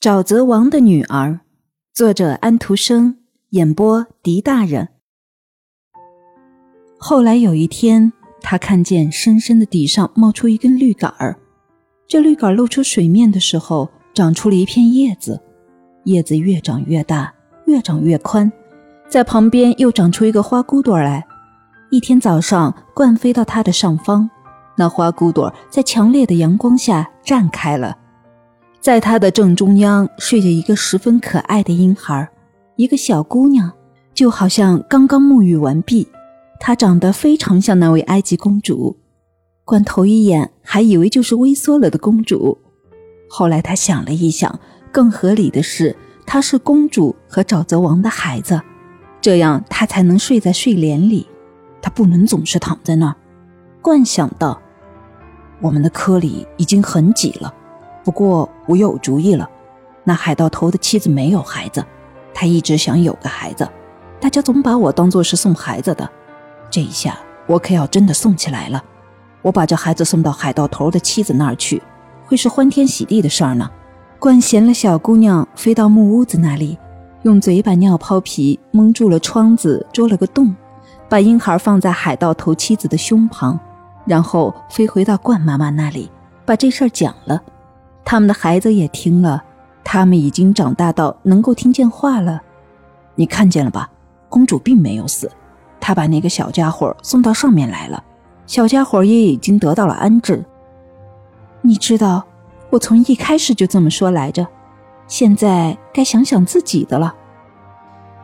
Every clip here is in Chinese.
沼泽王的女儿，作者安徒生，演播狄大人。后来有一天，他看见深深的底上冒出一根绿杆儿，这绿杆露出水面的时候，长出了一片叶子，叶子越长越大，越长越宽，在旁边又长出一个花骨朵来。一天早上，鹳飞到它的上方，那花骨朵在强烈的阳光下绽开了。在它的正中央睡着一个十分可爱的婴孩，一个小姑娘，就好像刚刚沐浴完毕。她长得非常像那位埃及公主，观头一眼还以为就是微缩了的公主。后来他想了一想，更合理的是，她是公主和沼泽王的孩子，这样她才能睡在睡莲里。她不能总是躺在那儿。冠想到，我们的科里已经很挤了。不过我有主意了，那海盗头的妻子没有孩子，他一直想有个孩子，大家总把我当做是送孩子的，这一下我可要真的送起来了。我把这孩子送到海盗头的妻子那儿去，会是欢天喜地的事儿呢。冠衔了小姑娘飞到木屋子那里，用嘴把尿泡皮蒙住了窗子，捉了个洞，把婴孩放在海盗头妻子的胸旁，然后飞回到冠妈妈那里，把这事儿讲了。他们的孩子也听了，他们已经长大到能够听见话了。你看见了吧？公主并没有死，她把那个小家伙送到上面来了，小家伙也已经得到了安置。你知道，我从一开始就这么说来着。现在该想想自己的了。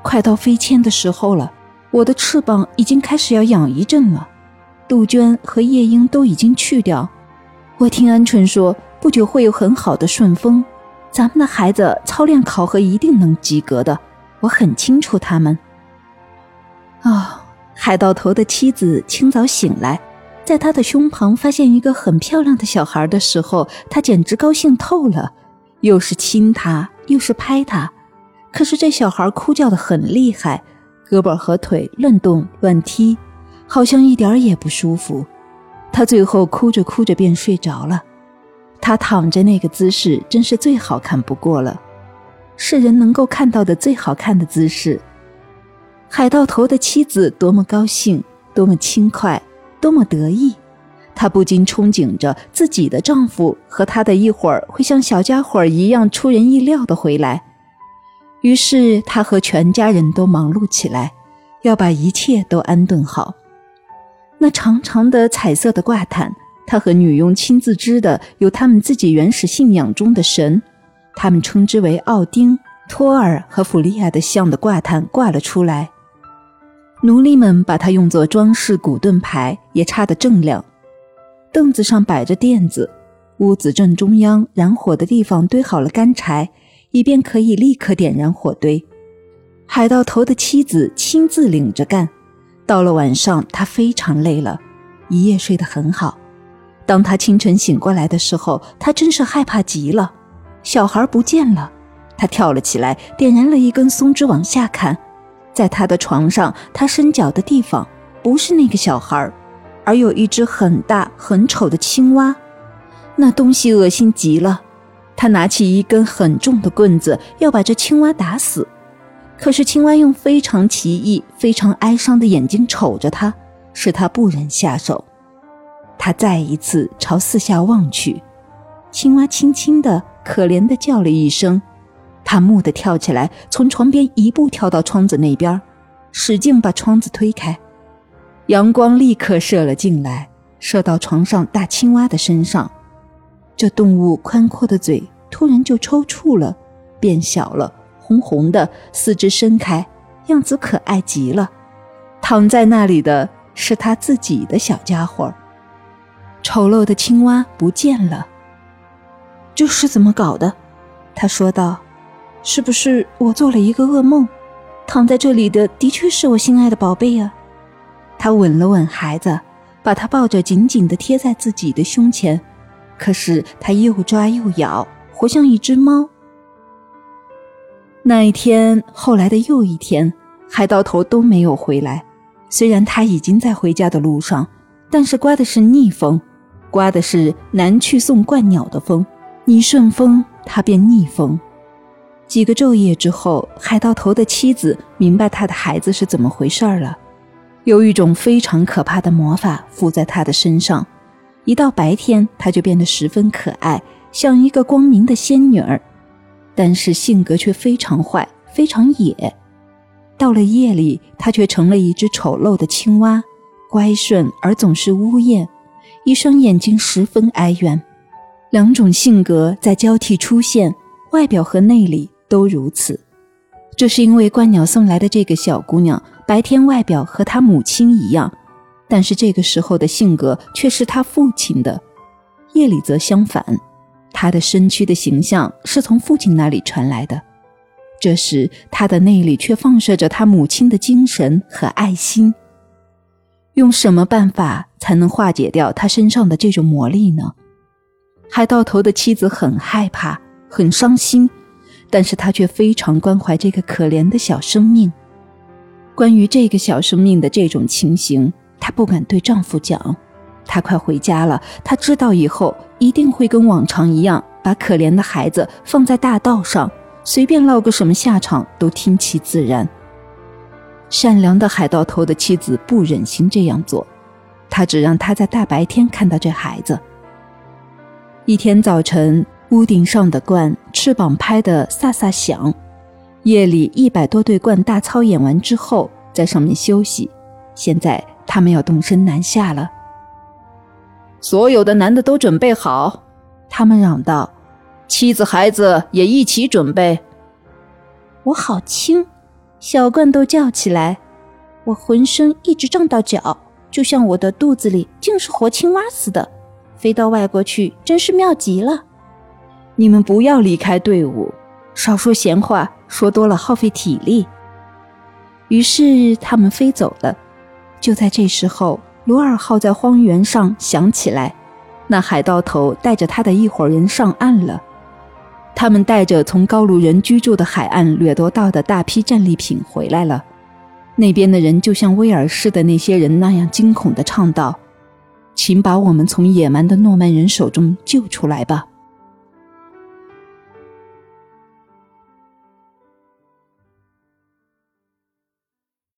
快到飞迁的时候了，我的翅膀已经开始要痒一阵了。杜鹃和夜莺都已经去掉。我听鹌鹑说。不久会有很好的顺风，咱们的孩子操练考核一定能及格的，我很清楚他们。哦，海盗头的妻子清早醒来，在他的胸旁发现一个很漂亮的小孩的时候，他简直高兴透了，又是亲他，又是拍他。可是这小孩哭叫的很厉害，胳膊和腿乱动乱踢，好像一点也不舒服。他最后哭着哭着便睡着了。他躺着那个姿势真是最好看不过了，是人能够看到的最好看的姿势。海盗头的妻子多么高兴，多么轻快，多么得意，她不禁憧憬着自己的丈夫和她的一会儿会像小家伙一样出人意料的回来。于是她和全家人都忙碌起来，要把一切都安顿好。那长长的彩色的挂毯。他和女佣亲自织的，有他们自己原始信仰中的神，他们称之为奥丁、托尔和弗利亚的像的挂毯挂了出来。奴隶们把它用作装饰古盾牌，也插得锃亮。凳子上摆着垫子，屋子正中央燃火的地方堆好了干柴，以便可以立刻点燃火堆。海盗头的妻子亲自领着干。到了晚上，他非常累了，一夜睡得很好。当他清晨醒过来的时候，他真是害怕极了。小孩不见了，他跳了起来，点燃了一根松枝往下看，在他的床上，他伸脚的地方不是那个小孩，而有一只很大很丑的青蛙。那东西恶心极了。他拿起一根很重的棍子，要把这青蛙打死。可是青蛙用非常奇异、非常哀伤的眼睛瞅着他，使他不忍下手。他再一次朝四下望去，青蛙轻轻的、可怜的叫了一声，他蓦地跳起来，从床边一步跳到窗子那边，使劲把窗子推开，阳光立刻射了进来，射到床上大青蛙的身上。这动物宽阔的嘴突然就抽搐了，变小了，红红的，四肢伸开，样子可爱极了。躺在那里的是他自己的小家伙。丑陋的青蛙不见了，这是怎么搞的？他说道：“是不是我做了一个噩梦？躺在这里的的确是我心爱的宝贝啊！”他吻了吻孩子，把他抱着紧紧地贴在自己的胸前。可是他又抓又咬，活像一只猫。那一天，后来的又一天，海盗头都没有回来。虽然他已经在回家的路上，但是刮的是逆风。刮的是南去送鹳鸟的风，你顺风，它便逆风。几个昼夜之后，海盗头的妻子明白他的孩子是怎么回事了。有一种非常可怕的魔法附在他的身上，一到白天他就变得十分可爱，像一个光明的仙女儿，但是性格却非常坏，非常野。到了夜里，他却成了一只丑陋的青蛙，乖顺而总是呜咽，一双眼睛十分哀怨。两种性格在交替出现，外表和内里。都如此，这是因为鹳鸟送来的这个小姑娘，白天外表和她母亲一样，但是这个时候的性格却是她父亲的；夜里则相反，她的身躯的形象是从父亲那里传来的。这时，她的内里却放射着她母亲的精神和爱心。用什么办法才能化解掉他身上的这种魔力呢？海盗头的妻子很害怕，很伤心。但是她却非常关怀这个可怜的小生命。关于这个小生命的这种情形，她不敢对丈夫讲。她快回家了，她知道以后一定会跟往常一样，把可怜的孩子放在大道上，随便落个什么下场都听其自然。善良的海盗头的妻子不忍心这样做，她只让他在大白天看到这孩子。一天早晨。屋顶上的鹳翅膀拍得飒飒响。夜里一百多对鹳大操演完之后，在上面休息。现在他们要动身南下了。所有的男的都准备好，他们嚷道：“妻子孩子也一起准备。”我好轻，小罐都叫起来。我浑身一直胀到脚，就像我的肚子里竟是活青蛙似的。飞到外国去真是妙极了。你们不要离开队伍，少说闲话，说多了耗费体力。于是他们飞走了。就在这时候，罗尔号在荒原上响起来，那海盗头带着他的一伙人上岸了。他们带着从高卢人居住的海岸掠夺到的大批战利品回来了。那边的人就像威尔士的那些人那样惊恐地唱道：“请把我们从野蛮的诺曼人手中救出来吧！”